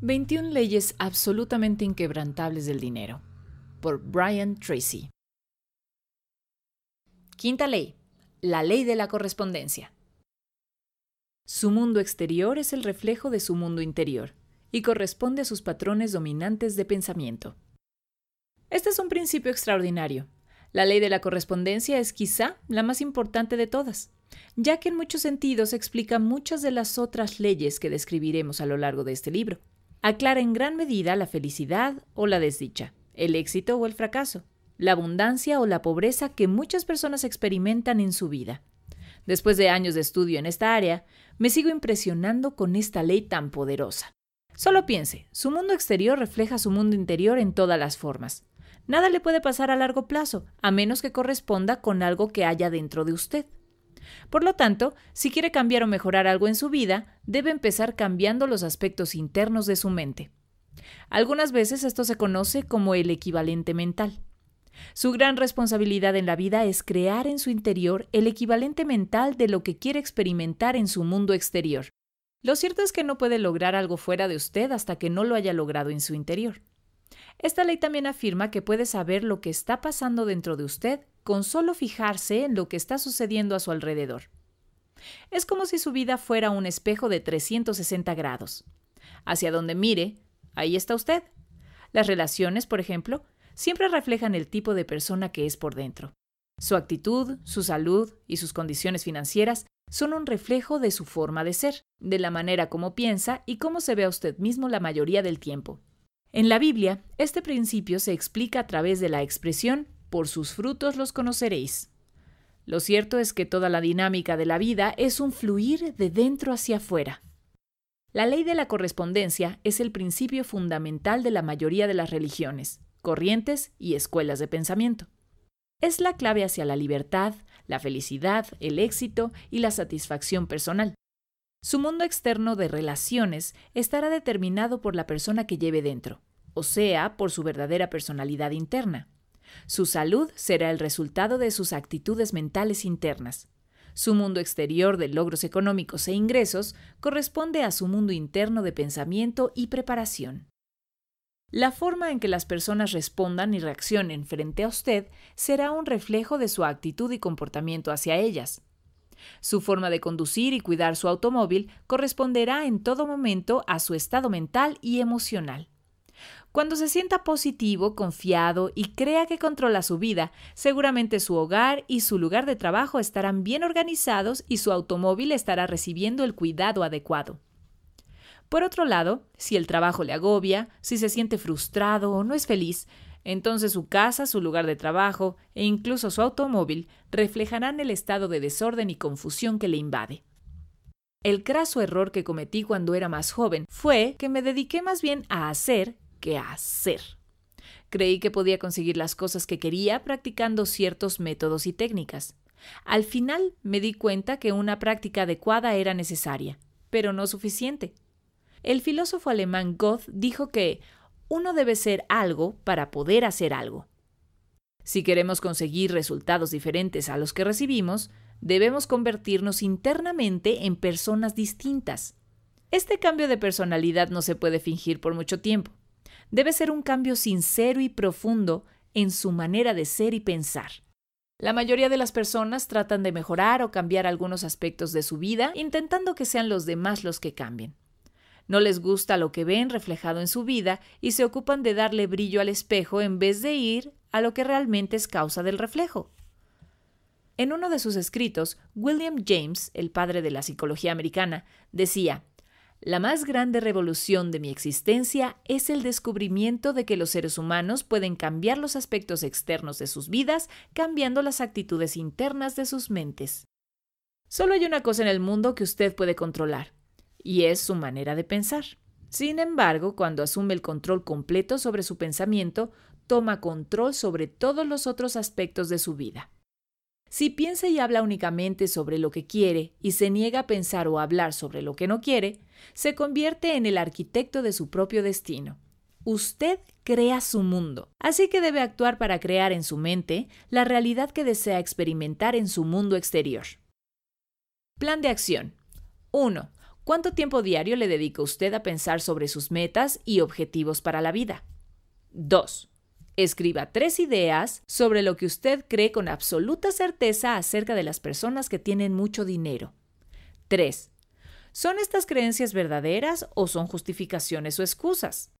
21 leyes absolutamente inquebrantables del dinero. Por Brian Tracy. Quinta ley. La ley de la correspondencia. Su mundo exterior es el reflejo de su mundo interior y corresponde a sus patrones dominantes de pensamiento. Este es un principio extraordinario. La ley de la correspondencia es quizá la más importante de todas, ya que en muchos sentidos explica muchas de las otras leyes que describiremos a lo largo de este libro aclara en gran medida la felicidad o la desdicha, el éxito o el fracaso, la abundancia o la pobreza que muchas personas experimentan en su vida. Después de años de estudio en esta área, me sigo impresionando con esta ley tan poderosa. Solo piense, su mundo exterior refleja su mundo interior en todas las formas. Nada le puede pasar a largo plazo, a menos que corresponda con algo que haya dentro de usted. Por lo tanto, si quiere cambiar o mejorar algo en su vida, debe empezar cambiando los aspectos internos de su mente. Algunas veces esto se conoce como el equivalente mental. Su gran responsabilidad en la vida es crear en su interior el equivalente mental de lo que quiere experimentar en su mundo exterior. Lo cierto es que no puede lograr algo fuera de usted hasta que no lo haya logrado en su interior. Esta ley también afirma que puede saber lo que está pasando dentro de usted con solo fijarse en lo que está sucediendo a su alrededor. Es como si su vida fuera un espejo de 360 grados. Hacia donde mire, ahí está usted. Las relaciones, por ejemplo, siempre reflejan el tipo de persona que es por dentro. Su actitud, su salud y sus condiciones financieras son un reflejo de su forma de ser, de la manera como piensa y cómo se ve a usted mismo la mayoría del tiempo. En la Biblia, este principio se explica a través de la expresión por sus frutos los conoceréis. Lo cierto es que toda la dinámica de la vida es un fluir de dentro hacia afuera. La ley de la correspondencia es el principio fundamental de la mayoría de las religiones, corrientes y escuelas de pensamiento. Es la clave hacia la libertad, la felicidad, el éxito y la satisfacción personal. Su mundo externo de relaciones estará determinado por la persona que lleve dentro, o sea, por su verdadera personalidad interna. Su salud será el resultado de sus actitudes mentales internas. Su mundo exterior de logros económicos e ingresos corresponde a su mundo interno de pensamiento y preparación. La forma en que las personas respondan y reaccionen frente a usted será un reflejo de su actitud y comportamiento hacia ellas. Su forma de conducir y cuidar su automóvil corresponderá en todo momento a su estado mental y emocional. Cuando se sienta positivo, confiado y crea que controla su vida, seguramente su hogar y su lugar de trabajo estarán bien organizados y su automóvil estará recibiendo el cuidado adecuado. Por otro lado, si el trabajo le agobia, si se siente frustrado o no es feliz, entonces su casa, su lugar de trabajo e incluso su automóvil reflejarán el estado de desorden y confusión que le invade. El craso error que cometí cuando era más joven fue que me dediqué más bien a hacer que hacer. Creí que podía conseguir las cosas que quería practicando ciertos métodos y técnicas. Al final me di cuenta que una práctica adecuada era necesaria, pero no suficiente. El filósofo alemán Goethe dijo que uno debe ser algo para poder hacer algo. Si queremos conseguir resultados diferentes a los que recibimos, debemos convertirnos internamente en personas distintas. Este cambio de personalidad no se puede fingir por mucho tiempo. Debe ser un cambio sincero y profundo en su manera de ser y pensar. La mayoría de las personas tratan de mejorar o cambiar algunos aspectos de su vida, intentando que sean los demás los que cambien. No les gusta lo que ven reflejado en su vida y se ocupan de darle brillo al espejo en vez de ir a lo que realmente es causa del reflejo. En uno de sus escritos, William James, el padre de la psicología americana, decía, La más grande revolución de mi existencia es el descubrimiento de que los seres humanos pueden cambiar los aspectos externos de sus vidas cambiando las actitudes internas de sus mentes. Solo hay una cosa en el mundo que usted puede controlar, y es su manera de pensar. Sin embargo, cuando asume el control completo sobre su pensamiento, toma control sobre todos los otros aspectos de su vida. Si piensa y habla únicamente sobre lo que quiere y se niega a pensar o hablar sobre lo que no quiere, se convierte en el arquitecto de su propio destino. Usted crea su mundo, así que debe actuar para crear en su mente la realidad que desea experimentar en su mundo exterior. Plan de acción. 1. ¿Cuánto tiempo diario le dedica usted a pensar sobre sus metas y objetivos para la vida? 2. Escriba tres ideas sobre lo que usted cree con absoluta certeza acerca de las personas que tienen mucho dinero. 3. ¿Son estas creencias verdaderas o son justificaciones o excusas?